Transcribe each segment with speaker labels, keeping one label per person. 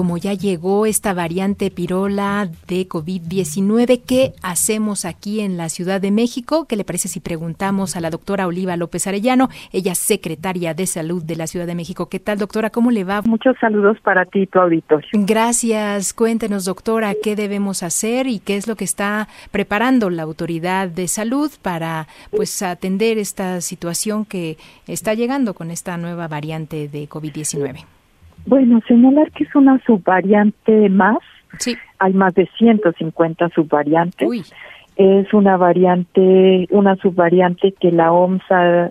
Speaker 1: como ya llegó esta variante pirola de COVID-19, ¿qué hacemos aquí en la Ciudad de México? ¿Qué le parece si preguntamos a la doctora Oliva López Arellano? Ella es secretaria de Salud de la Ciudad de México. ¿Qué tal, doctora? ¿Cómo le va?
Speaker 2: Muchos saludos para ti tu auditorio.
Speaker 1: Gracias. Cuéntenos, doctora, qué debemos hacer y qué es lo que está preparando la autoridad de salud para pues atender esta situación que está llegando con esta nueva variante de COVID-19.
Speaker 2: Bueno, señalar que es una subvariante más. Sí. Hay más de 150 subvariantes. Es una variante, una subvariante que la OMS ha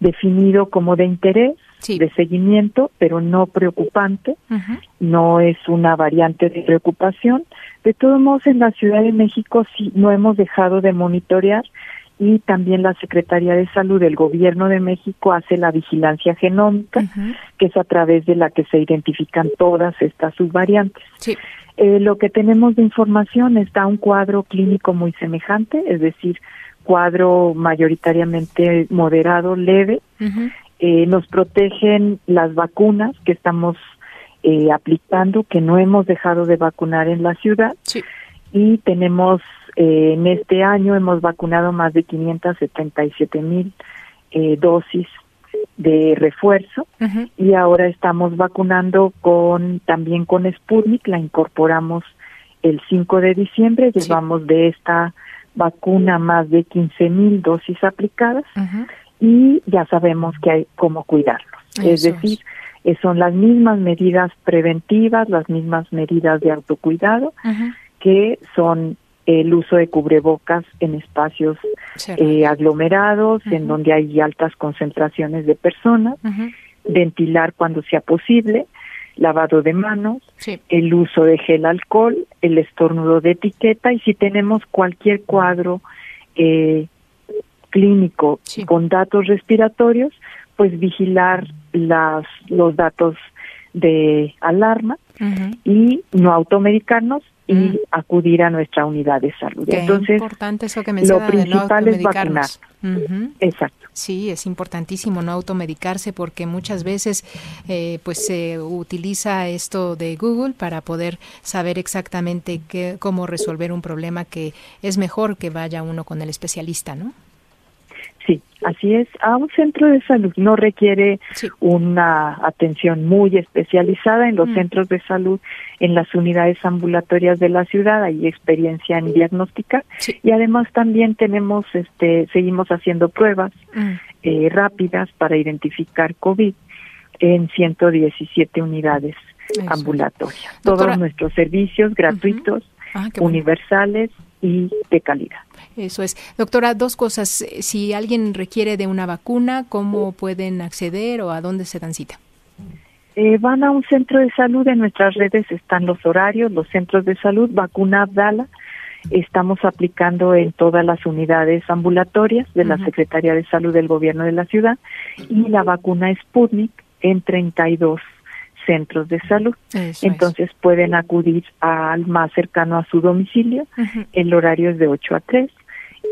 Speaker 2: definido como de interés, de seguimiento, pero no preocupante. No es una variante de preocupación. De todos modos, en la Ciudad de México sí no hemos dejado de monitorear y también la Secretaría de Salud del Gobierno de México hace la vigilancia genómica, que es a través de la que se identifican todas estas subvariantes. Eh, lo que tenemos de información está un cuadro clínico muy semejante, es decir, cuadro mayoritariamente moderado, leve. eh, nos protegen las vacunas que estamos eh, aplicando, que no hemos dejado de vacunar en la ciudad. Y tenemos eh, en este año hemos vacunado más de 577 mil eh, dosis de refuerzo y ahora estamos vacunando con también con Sputnik, la incorporamos el 5 de diciembre, llevamos de esta vacuna más de 15 mil dosis aplicadas y ya sabemos que hay cómo cuidarlos. es decir, eh, son las mismas medidas preventivas, las mismas medidas de autocuidado que son el uso de cubrebocas en espacios eh, aglomerados, en donde hay altas concentraciones de personas, ventilar cuando sea posible, lavado de manos, el uso de gel alcohol, el estornudo de etiqueta y si tenemos cualquier cuadro eh, clínico con datos respiratorios, pues vigilar las, los datos de alarma y no automedicarnos y mm. acudir a nuestra unidad de salud. Entonces,
Speaker 1: importante eso que
Speaker 2: lo principal es vacunar. Exacto.
Speaker 1: Sí, es importantísimo no automedicarse porque muchas veces eh, pues se utiliza esto de Google para poder saber exactamente qué, cómo resolver un problema que es mejor que vaya uno con el especialista, ¿no?
Speaker 2: Sí, así es. A un centro de salud no requiere una atención muy especializada en los mm. centros de salud, en las unidades ambulatorias de la ciudad, hay experiencia en diagnóstica y además también tenemos, este, seguimos haciendo pruebas mm. eh, rápidas para identificar COVID en 117 unidades ambulatorias. Todos nuestros servicios gratuitos, ah, universales y de calidad.
Speaker 1: Eso es. Doctora, dos cosas. Si alguien requiere de una vacuna, ¿cómo pueden acceder o a dónde se dan cita?
Speaker 2: Eh, van a un centro de salud, en nuestras redes están los horarios, los centros de salud, vacuna Abdala, estamos aplicando en todas las unidades ambulatorias de la Secretaría de Salud del Gobierno de la ciudad y la vacuna Sputnik en 32 centros de salud. Entonces pueden acudir al más cercano a su domicilio. El horario es de 8 a 3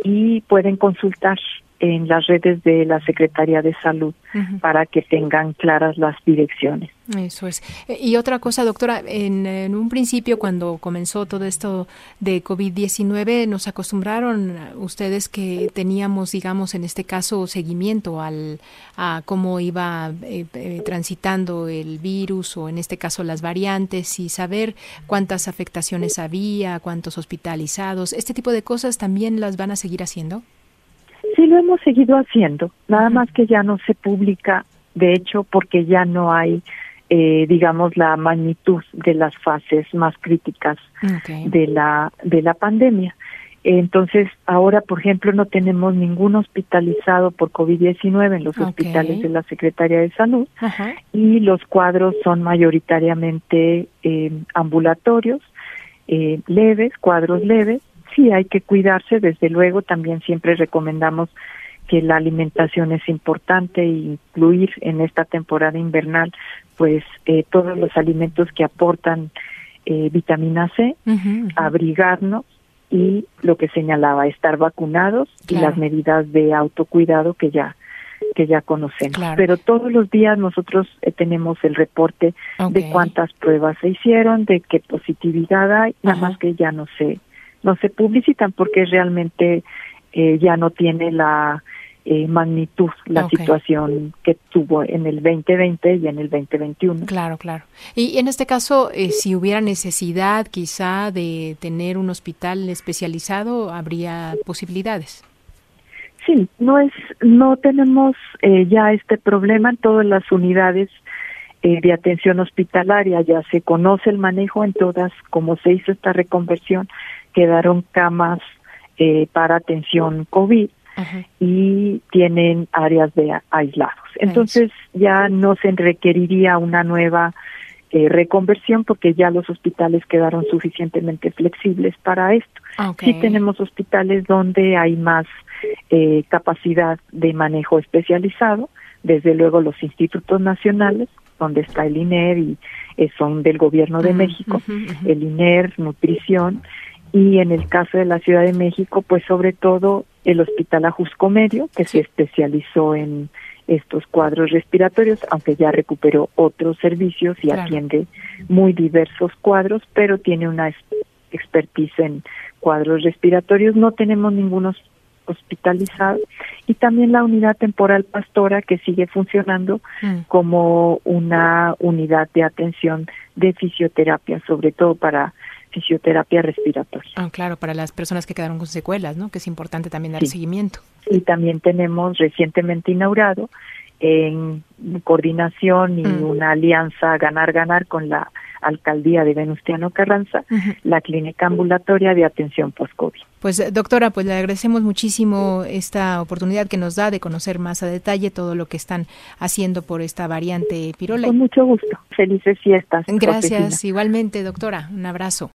Speaker 2: y pueden consultar en las redes de la Secretaría de Salud para que tengan claras las direcciones.
Speaker 1: Eso es. Eh, y otra cosa, doctora, en, un principio cuando comenzó todo esto de COVID-19, nos acostumbraron ustedes que teníamos, digamos, en este caso, seguimiento al, a cómo iba eh, eh, transitando el virus o en este caso las variantes y saber cuántas afectaciones había, cuántos hospitalizados. ¿Este tipo de cosas también las van a seguir haciendo?
Speaker 2: Sí, lo hemos seguido haciendo, nada más que ya no se publica, de hecho, porque ya no hay, eh, digamos, la magnitud de las fases más críticas de la de la pandemia. Entonces, ahora, por ejemplo, no tenemos ningún hospitalizado por COVID-19 en los hospitales de la Secretaría de Salud y los cuadros son mayoritariamente eh, ambulatorios, eh, leves, cuadros leves, sí hay que cuidarse, desde luego también siempre recomendamos que la alimentación es importante e incluir en esta temporada invernal pues eh, todos los alimentos que aportan eh, vitamina C, abrigarnos y lo que señalaba, estar vacunados y las medidas de autocuidado que ya que ya conocemos. Pero todos los días nosotros eh, tenemos el reporte de cuántas pruebas se hicieron, de qué positividad hay, nada más que ya no se no se publicitan porque realmente eh, ya no tiene la eh, magnitud la situación que tuvo en el 2020 y en el 2021.
Speaker 1: Claro, claro. Y en este caso, eh, si hubiera necesidad quizá de tener un hospital especializado, habría posibilidades.
Speaker 2: Sí, no es, no tenemos eh, ya este problema en todas las unidades de atención hospitalaria, ya se conoce el manejo en todas, como se hizo esta reconversión, quedaron camas para atención COVID y tienen áreas de aislados. Entonces ya no se requeriría una nueva eh, reconversión porque ya los hospitales quedaron suficientemente flexibles para esto. Sí tenemos hospitales donde hay más eh, capacidad de manejo especializado, desde luego los institutos nacionales, donde está el INER y eh, son del gobierno de México, el INER, nutrición, y en el caso de la Ciudad de México, pues sobre todo el Hospital Ajusco Medio, que se especializó en estos cuadros respiratorios, aunque ya recuperó otros servicios y atiende muy diversos cuadros, pero tiene una expertise en cuadros respiratorios. No tenemos ninguno hospitalizado y también la unidad temporal pastora que sigue funcionando mm. como una unidad de atención de fisioterapia, sobre todo para fisioterapia respiratoria.
Speaker 1: Ah, claro, para las personas que quedaron con secuelas, ¿no? Que es importante también dar seguimiento.
Speaker 2: Y también tenemos recientemente inaugurado en coordinación y mm. una alianza ganar-ganar con la alcaldía de Venustiano Carranza, la clínica ambulatoria de atención post-COVID.
Speaker 1: Pues eh, doctora, pues le agradecemos muchísimo esta oportunidad que nos da de conocer más a detalle todo lo que están haciendo por esta variante pirola.
Speaker 2: Con mucho gusto. Felices fiestas.
Speaker 1: Gracias, igualmente, doctora. Un abrazo.